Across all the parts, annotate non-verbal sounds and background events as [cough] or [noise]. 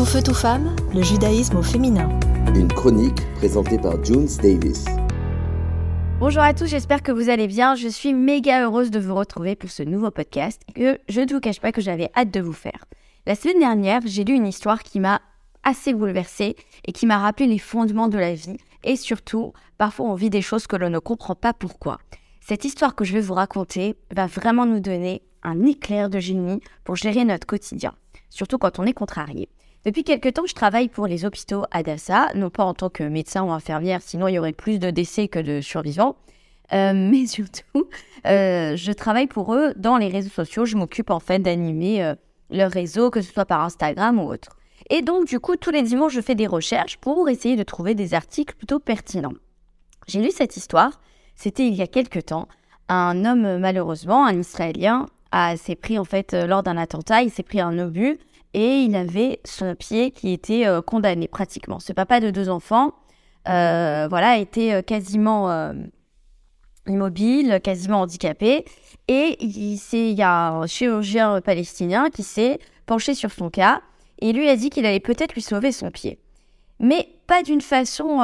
Tout feu, tout femme, le judaïsme au féminin. Une chronique présentée par Junes Davis. Bonjour à tous, j'espère que vous allez bien. Je suis méga heureuse de vous retrouver pour ce nouveau podcast que je ne vous cache pas que j'avais hâte de vous faire. La semaine dernière, j'ai lu une histoire qui m'a assez bouleversée et qui m'a rappelé les fondements de la vie et surtout, parfois on vit des choses que l'on ne comprend pas pourquoi. Cette histoire que je vais vous raconter va vraiment nous donner un éclair de génie pour gérer notre quotidien, surtout quand on est contrarié. Depuis quelque temps, je travaille pour les hôpitaux Adassa, non pas en tant que médecin ou infirmière, sinon il y aurait plus de décès que de survivants, euh, [laughs] mais surtout, euh, je travaille pour eux dans les réseaux sociaux. Je m'occupe en fait d'animer euh, leur réseau, que ce soit par Instagram ou autre. Et donc, du coup, tous les dimanches, je fais des recherches pour essayer de trouver des articles plutôt pertinents. J'ai lu cette histoire, c'était il y a quelque temps. Un homme, malheureusement, un Israélien, s'est pris en fait lors d'un attentat, il s'est pris un obus et il avait son pied qui était euh, condamné pratiquement. Ce papa de deux enfants, euh, voilà, était quasiment euh, immobile, quasiment handicapé. Et il, il y a un chirurgien palestinien qui s'est penché sur son cas et lui a dit qu'il allait peut-être lui sauver son pied. Mais pas d'une façon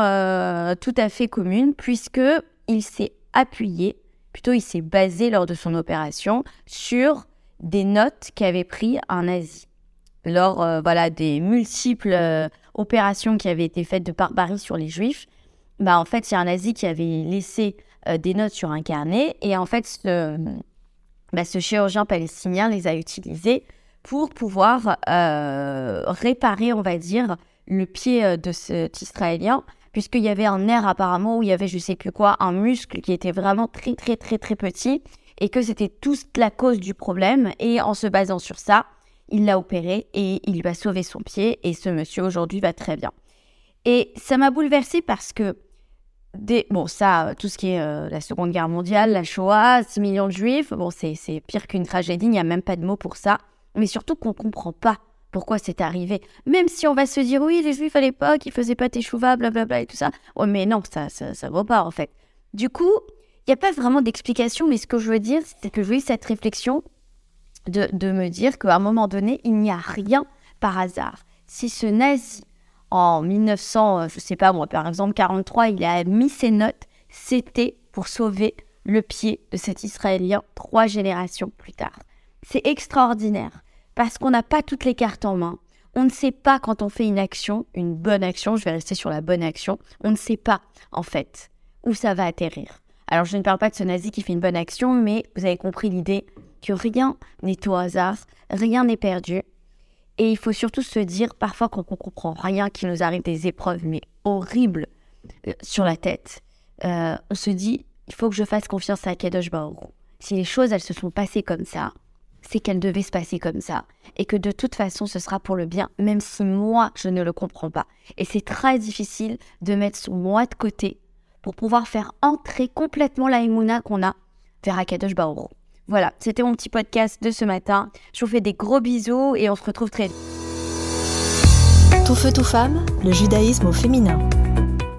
tout à fait commune, puisque il s'est appuyé, plutôt il s'est basé lors de son opération sur des notes qu'avait pris un nazi lors euh, voilà, des multiples euh, opérations qui avaient été faites de barbarie sur les juifs, bah, en fait, a un nazi qui avait laissé euh, des notes sur un carnet et en fait, ce, bah, ce chirurgien palestinien les a utilisées pour pouvoir réparer, on va dire, le pied de cet Israélien, puisqu'il y avait un nerf apparemment où il y avait je sais plus quoi, un muscle qui était vraiment très très très très petit et que c'était toute la cause du problème. Et en se basant sur ça, il l'a opéré et il lui a sauvé son pied et ce monsieur aujourd'hui va très bien. Et ça m'a bouleversée parce que, bon, ça, tout ce qui est euh, la Seconde Guerre mondiale, la Shoah, 6 millions de juifs, bon, c'est pire qu'une tragédie, il n'y a même pas de mots pour ça. Mais surtout qu'on ne comprend pas pourquoi c'est arrivé. Même si on va se dire, oui, les juifs à l'époque, ils faisaient pas d'échouva, blablabla et tout ça. Ouais, mais non, ça, ça, vaut pas en fait. Du coup, il n'y a pas vraiment d'explication, mais ce que je veux dire, c'est que je veux cette réflexion de, me dire qu'à un moment donné, il n'y a rien par hasard. Si ce nazi, en 1900, euh, je sais pas moi, par exemple 43, il a mis ses notes, c'était pour sauver le pied de cet Israélien trois générations plus tard. C'est extraordinaire parce qu'on n'a pas toutes les cartes en main. On ne sait pas quand on fait une action, une bonne action, je vais rester sur la bonne action, on ne sait pas en fait où ça va atterrir. Alors je ne parle pas de ce nazi qui fait une bonne action, mais vous avez compris l'idée, que rien n'est au hasard, rien n'est perdu. Et il faut surtout se dire, parfois quand on comprend rien, qu'il nous arrive des épreuves, mais horribles, euh, sur la tête, euh, on se dit, il faut que je fasse confiance à Kadosh Baruch. Si les choses, elles se sont passées comme ça, c'est qu'elles devaient se passer comme ça. Et que de toute façon, ce sera pour le bien, même si moi, je ne le comprends pas. Et c'est très difficile de mettre son moi de côté pour pouvoir faire entrer complètement la qu'on a vers Akadosh Baruch. Voilà, c'était mon petit podcast de ce matin. Je vous fais des gros bisous et on se retrouve très vite. Tout feu, tout femme, le judaïsme au féminin.